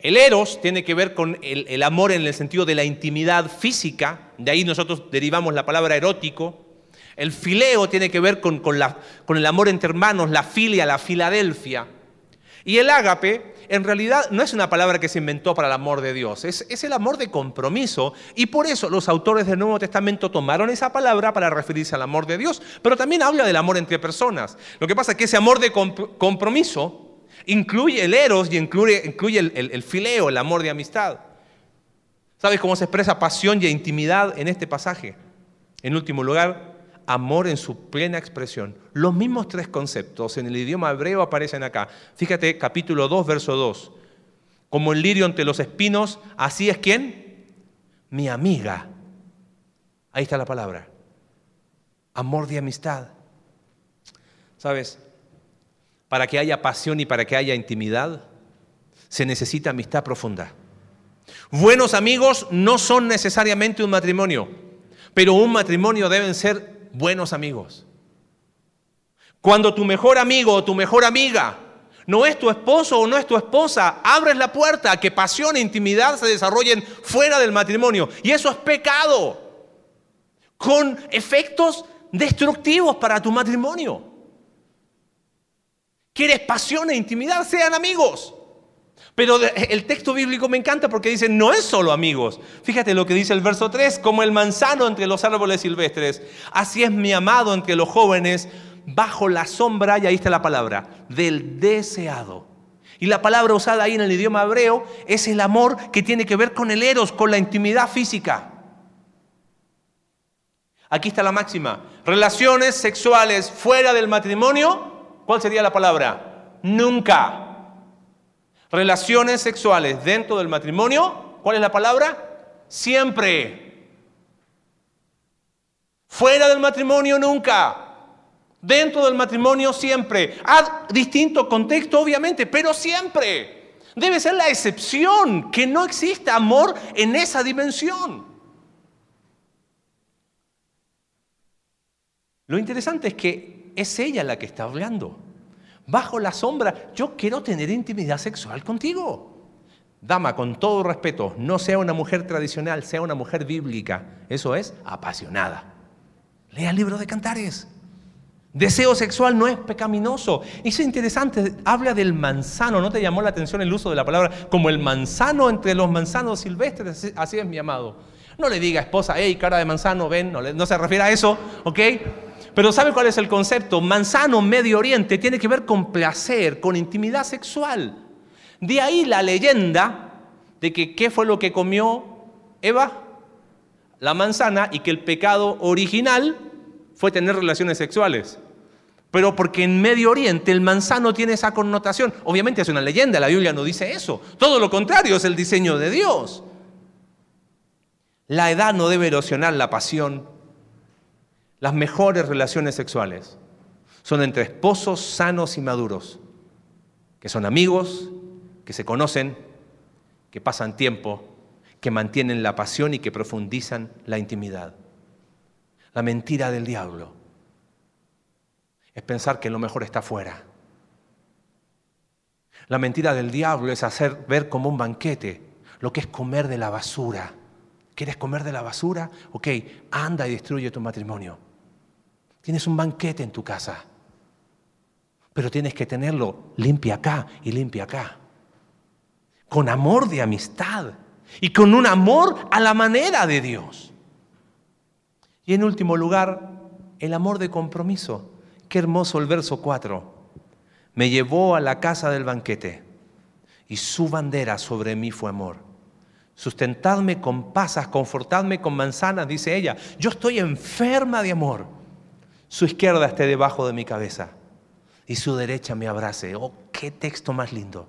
El eros tiene que ver con el, amor en el sentido de la intimidad física, de ahí nosotros derivamos la palabra erótico. El fileo tiene que ver con, con el amor entre hermanos, la filia, la filadelfia. Y el ágape en realidad no es una palabra que se inventó para el amor de Dios, es, el amor de compromiso. Y por eso los autores del Nuevo Testamento tomaron esa palabra para referirse al amor de Dios, pero también habla del amor entre personas. Lo que pasa es que ese amor de compromiso incluye el eros y incluye, el, fileo, el amor de amistad. ¿Sabes cómo se expresa pasión y intimidad en este pasaje? En último lugar, amor en su plena expresión. Los mismos tres conceptos en el idioma hebreo aparecen acá. Fíjate, capítulo 2, verso 2. Como el lirio entre los espinos, así es quién? Mi amiga. Ahí está la palabra. Amor de amistad. ¿Sabes? Para que haya pasión y para que haya intimidad, se necesita amistad profunda. Buenos amigos no son necesariamente un matrimonio, pero un matrimonio deben ser buenos amigos. Cuando tu mejor amigo o tu mejor amiga no es tu esposo o no es tu esposa, abres la puerta a que pasión e intimidad se desarrollen fuera del matrimonio. Y eso es pecado, con efectos destructivos para tu matrimonio. ¿Quieres pasión e intimidad? Sean amigos. Pero el texto bíblico me encanta porque dice, no es solo amigos. Fíjate lo que dice el verso 3, como el manzano entre los árboles silvestres, así es mi amado entre los jóvenes, bajo la sombra, y ahí está la palabra, del deseado. Y la palabra usada ahí en el idioma hebreo es el amor que tiene que ver con el eros, con la intimidad física. Aquí está la máxima. Relaciones sexuales fuera del matrimonio, ¿cuál sería la palabra? Nunca. Relaciones sexuales dentro del matrimonio, ¿cuál es la palabra? Siempre. Fuera del matrimonio nunca. Dentro del matrimonio siempre. A distinto contexto, obviamente, pero siempre. Debe ser la excepción, que no existe amor en esa dimensión. Lo interesante es que es ella la que está hablando bajo la sombra, yo quiero tener intimidad sexual contigo. Dama, con todo respeto, no sea una mujer tradicional, sea una mujer bíblica. Eso es apasionada. Lea el libro de Cantares. Deseo sexual no es pecaminoso. Y es interesante, habla del manzano. ¿No te llamó la atención el uso de la palabra como el manzano entre los manzanos silvestres? Así es mi amado. No le diga esposa, hey, cara de manzano, ven, no, no se refiere a eso, ¿ok? Pero ¿sabe cuál es el concepto? Manzano, Medio Oriente, tiene que ver con placer, con intimidad sexual. De ahí la leyenda de que qué fue lo que comió Eva, la manzana, y que el pecado original fue tener relaciones sexuales. Pero porque en Medio Oriente el manzano tiene esa connotación. Obviamente es una leyenda, la Biblia no dice eso. Todo lo contrario es el diseño de Dios. La edad no debe erosionar la pasión, las mejores relaciones sexuales son entre esposos sanos y maduros, que son amigos, que se conocen, que pasan tiempo, que mantienen la pasión y que profundizan la intimidad. La mentira del diablo es pensar que lo mejor está fuera. La mentira del diablo es hacer ver como un banquete lo que es comer de la basura. ¿Quieres comer de la basura? Ok, anda y destruye tu matrimonio. Tienes un banquete en tu casa, pero tienes que tenerlo limpia acá y limpia acá. Con amor de amistad y con un amor a la manera de Dios. Y en último lugar, el amor de compromiso. Qué hermoso el verso 4. Me llevó a la casa del banquete y su bandera sobre mí fue amor. Sustentadme con pasas, confortadme con manzanas, dice ella. Yo estoy enferma de amor su izquierda esté debajo de mi cabeza y su derecha me abrace. Oh, qué texto más lindo.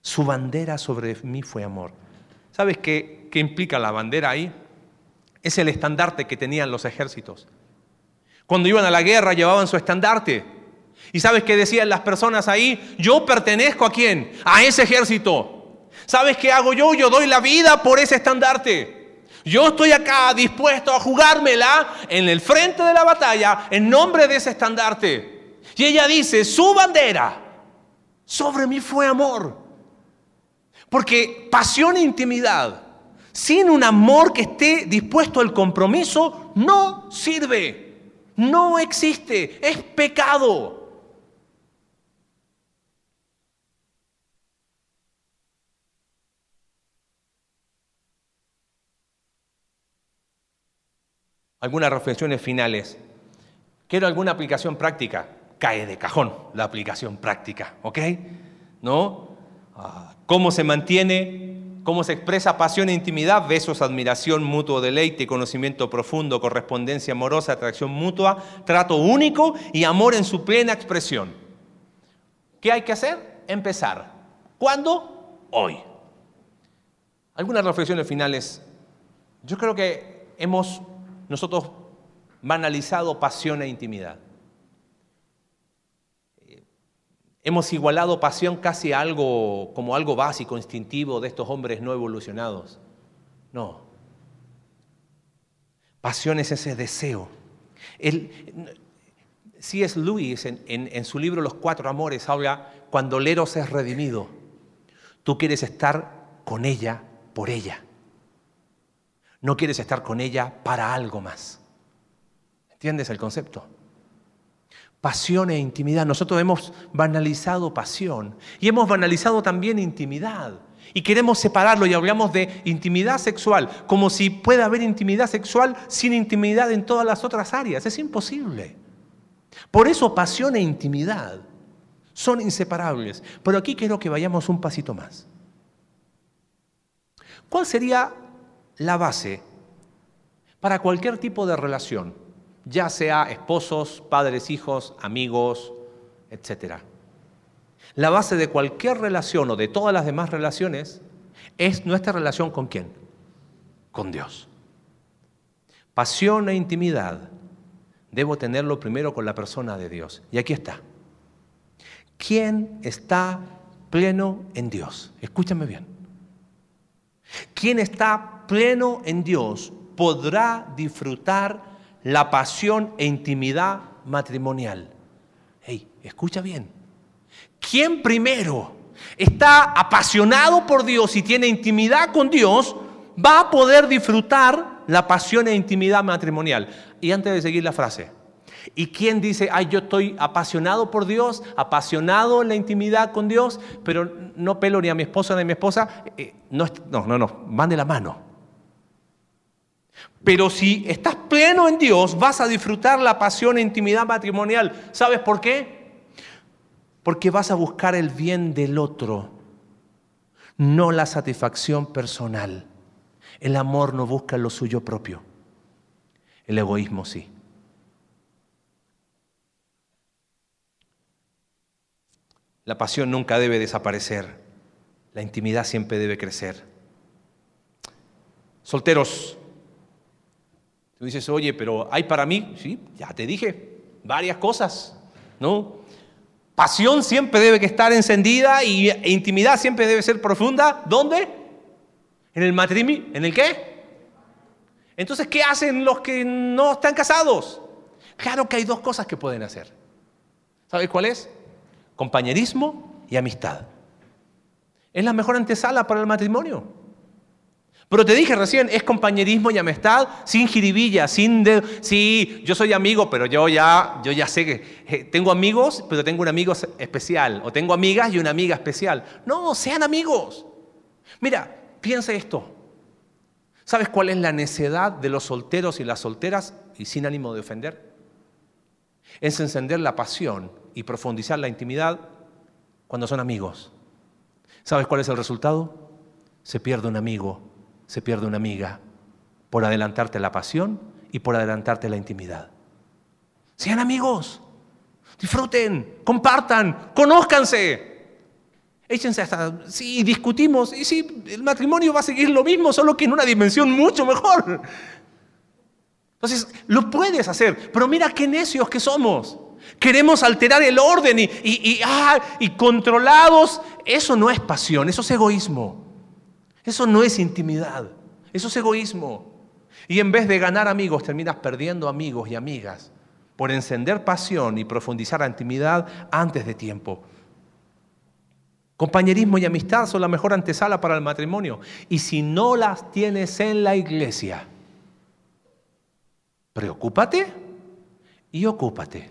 Su bandera sobre mí fue amor. ¿Sabes qué, qué implica la bandera ahí? Es el estandarte que tenían los ejércitos. Cuando iban a la guerra llevaban su estandarte. ¿Y sabes qué decían las personas ahí? Yo pertenezco a quién? A ese ejército. ¿Sabes qué hago yo? Yo doy la vida por ese estandarte. Yo estoy acá dispuesto a jugármela en el frente de la batalla en nombre de ese estandarte. Y ella dice, su bandera sobre mí fue amor. Porque pasión e intimidad, sin un amor que esté dispuesto al compromiso, no sirve, no existe, es pecado. Algunas reflexiones finales. Quiero alguna aplicación práctica. Cae de cajón la aplicación práctica, ¿ok? ¿No? Ah, ¿Cómo se mantiene? ¿Cómo se expresa pasión e intimidad? Besos, admiración, mutuo deleite, conocimiento profundo, correspondencia amorosa, atracción mutua, trato único y amor en su plena expresión. ¿Qué hay que hacer? Empezar. ¿Cuándo? Hoy. Algunas reflexiones finales. Yo creo que hemos nosotros banalizado pasión e intimidad. Eh, hemos igualado pasión casi a algo como algo básico, instintivo de estos hombres no evolucionados. No. Pasión es ese deseo. Si es Luis en, en, su libro Los Cuatro Amores habla cuando Leros es redimido. Tú quieres estar con ella por ella. No quieres estar con ella para algo más. ¿Entiendes el concepto? Pasión e intimidad. Nosotros hemos banalizado pasión y hemos banalizado también intimidad. Y queremos separarlo y hablamos de intimidad sexual, como si pueda haber intimidad sexual sin intimidad en todas las otras áreas. Es imposible. Por eso pasión e intimidad son inseparables. Pero aquí quiero que vayamos un pasito más. ¿Cuál sería la base para cualquier tipo de relación, ya sea esposos, padres, hijos, amigos, etc. La base de cualquier relación o de todas las demás relaciones es nuestra relación con quién? Con Dios. Pasión e intimidad debo tenerlo primero con la persona de Dios. Y aquí está. ¿Quién está pleno en Dios? Escúchame bien. ¿Quién está pleno en Dios podrá disfrutar la pasión e intimidad matrimonial. Hey, escucha bien. ¿Quién primero está apasionado por Dios y tiene intimidad con Dios, va a poder disfrutar la pasión e intimidad matrimonial? Y antes de seguir la frase, ¿Y quién dice, ay, yo estoy apasionado por Dios, apasionado en la intimidad con Dios, pero no pelo ni a mi esposo ni a mi esposa? Eh, no, no, no, no, la mano. Pero si estás pleno en Dios, vas a disfrutar la pasión e intimidad matrimonial. ¿Sabes por qué? Porque vas a buscar el bien del otro, no la satisfacción personal. El amor no busca lo suyo propio. El egoísmo sí. La pasión nunca debe desaparecer. La intimidad siempre debe crecer. Solteros, Tú dices, oye, pero hay para mí, sí, ya te dije, varias cosas, ¿no? Pasión siempre debe estar encendida y intimidad siempre debe ser profunda. ¿Dónde? En el matrimonio. ¿En el qué? Entonces, ¿qué hacen los que no están casados? Claro que hay dos cosas que pueden hacer. ¿Sabes cuál es? Compañerismo y amistad. Es la mejor antesala para el matrimonio. Pero te dije recién, es compañerismo y amistad sin jiribilla, sin de, sí, yo soy amigo, pero yo ya, yo ya sé que eh, tengo amigos, pero tengo un amigo especial, o tengo amigas y una amiga especial. No, sean amigos. Mira, piensa esto. ¿Sabes cuál es la necedad de los solteros y las solteras? Y sin ánimo de ofender. Es encender la pasión y profundizar la intimidad cuando son amigos. ¿Sabes cuál es el resultado? Se pierde un amigo se pierde una amiga por adelantarte la pasión y por adelantarte la intimidad. Sean amigos, disfruten, compartan, conózcanse. Échense hasta, sí, discutimos, y sí, el matrimonio va a seguir lo mismo, solo que en una dimensión mucho mejor. Entonces, lo puedes hacer, pero mira qué necios que somos. Queremos alterar el orden ah, y controlados. Eso no es pasión, eso es egoísmo. Eso no es intimidad, eso es egoísmo. Y en vez de ganar amigos, terminas perdiendo amigos y amigas por encender pasión y profundizar la intimidad antes de tiempo. Compañerismo y amistad son la mejor antesala para el matrimonio. Y si no las tienes en la iglesia, preocúpate y ocúpate.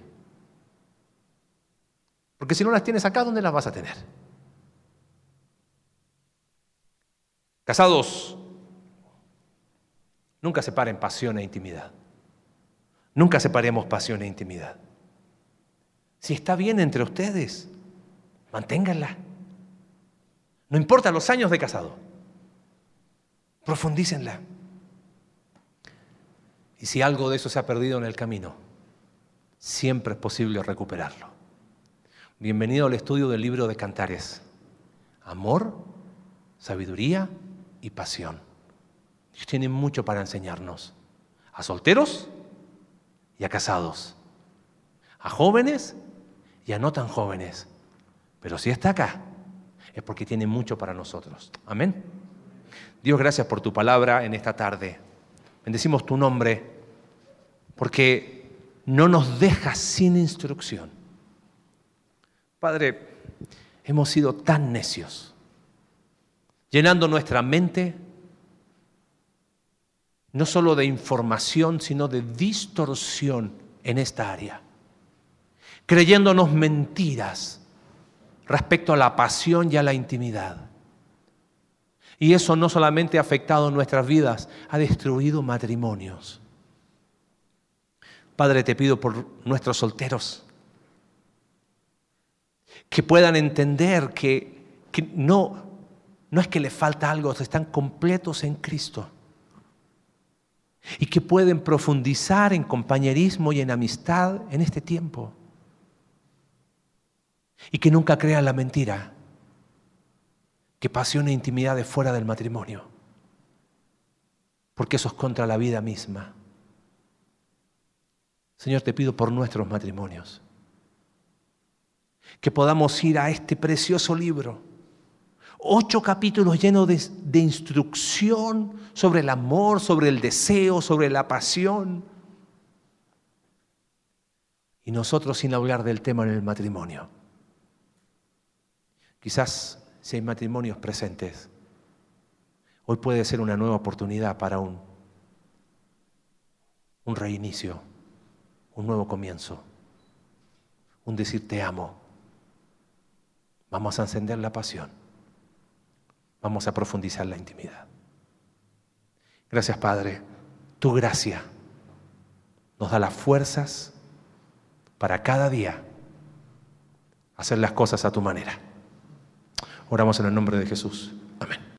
Porque si no las tienes acá, ¿dónde las vas a tener? Casados, nunca separen pasión e intimidad. Nunca separemos pasión e intimidad. Si está bien entre ustedes, manténganla. No importa los años de casado. Profundícenla. Y si algo de eso se ha perdido en el camino, siempre es posible recuperarlo. Bienvenido al estudio del libro de Cantares. Amor, sabiduría y pasión. Dios tiene mucho para enseñarnos. A solteros y a casados. A jóvenes y a no tan jóvenes. Pero si está acá, es porque tiene mucho para nosotros. Amén. Dios, gracias por tu palabra en esta tarde. Bendecimos tu nombre porque no nos dejas sin instrucción. Padre, hemos sido tan necios, llenando nuestra mente no solo de información, sino de distorsión en esta área, creyéndonos mentiras respecto a la pasión y a la intimidad. Y eso no solamente ha afectado nuestras vidas, ha destruido matrimonios. Padre, te pido por nuestros solteros, que puedan entender que, que no, no es que les falta algo, están completos en Cristo. Y que pueden profundizar en compañerismo y en amistad en este tiempo y que nunca crean la mentira que pasión e intimidad es fuera del matrimonio, porque eso es contra la vida misma. Señor, te pido por nuestros matrimonios, que podamos ir a este precioso libro, ocho capítulos llenos de, de instrucción sobre el amor, sobre el deseo, sobre la pasión, y nosotros sin hablar del tema en el matrimonio. Quizás si hay matrimonios presentes, hoy puede ser una nueva oportunidad para un, un reinicio, un nuevo comienzo, un decir te amo. Vamos a encender la pasión, vamos a profundizar la intimidad. Gracias Padre, tu gracia nos da las fuerzas para cada día hacer las cosas a tu manera. Oramos en el nombre de Jesús.